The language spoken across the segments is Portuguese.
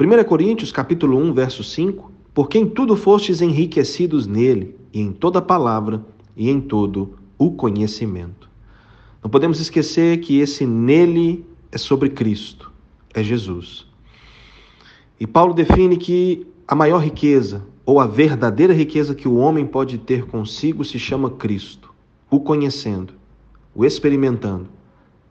1 Coríntios capítulo 1, verso 5, porque em tudo fostes enriquecidos nele, e em toda palavra, e em todo o conhecimento. Não podemos esquecer que esse nele é sobre Cristo, é Jesus. E Paulo define que a maior riqueza, ou a verdadeira riqueza que o homem pode ter consigo, se chama Cristo, o conhecendo, o experimentando,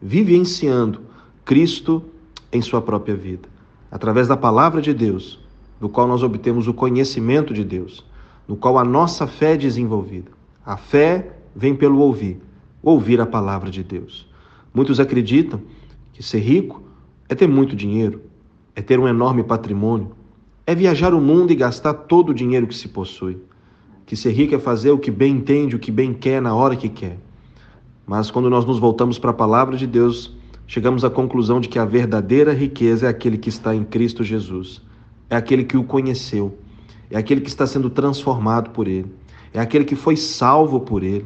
vivenciando Cristo em sua própria vida, através da palavra de Deus, do qual nós obtemos o conhecimento de Deus, no qual a nossa fé é desenvolvida. A fé vem pelo ouvir, ouvir a palavra de Deus. Muitos acreditam que ser rico é ter muito dinheiro, é ter um enorme patrimônio, é viajar o mundo e gastar todo o dinheiro que se possui. Que ser rico é fazer o que bem entende, o que bem quer, na hora que quer. Mas quando nós nos voltamos para a palavra de Deus, chegamos à conclusão de que a verdadeira riqueza é aquele que está em Cristo Jesus, é aquele que o conheceu, é aquele que está sendo transformado por ele, é aquele que foi salvo por ele,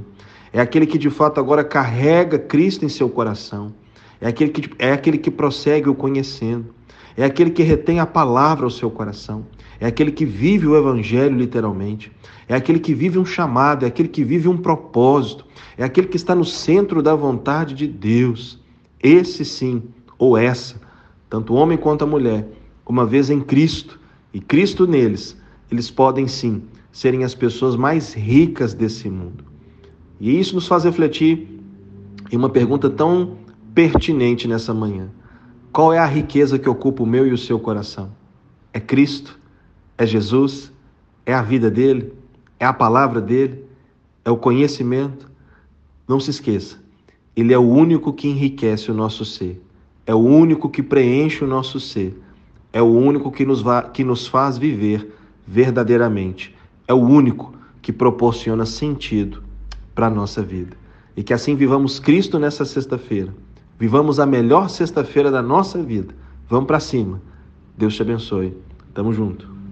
é aquele que de fato agora carrega Cristo em seu coração, é aquele que, é aquele que prossegue o conhecendo é aquele que retém a palavra ao seu coração, é aquele que vive o evangelho literalmente, é aquele que vive um chamado, é aquele que vive um propósito, é aquele que está no centro da vontade de Deus. Esse sim, ou essa, tanto o homem quanto a mulher, uma vez em Cristo e Cristo neles, eles podem sim serem as pessoas mais ricas desse mundo. E isso nos faz refletir em uma pergunta tão pertinente nessa manhã. Qual é a riqueza que ocupa o meu e o seu coração? É Cristo? É Jesus? É a vida dele? É a palavra dele? É o conhecimento? Não se esqueça, ele é o único que enriquece o nosso ser, é o único que preenche o nosso ser, é o único que nos, que nos faz viver verdadeiramente, é o único que proporciona sentido para a nossa vida. E que assim vivamos Cristo nessa sexta-feira Vivamos a melhor sexta-feira da nossa vida. Vamos para cima. Deus te abençoe. Tamo junto.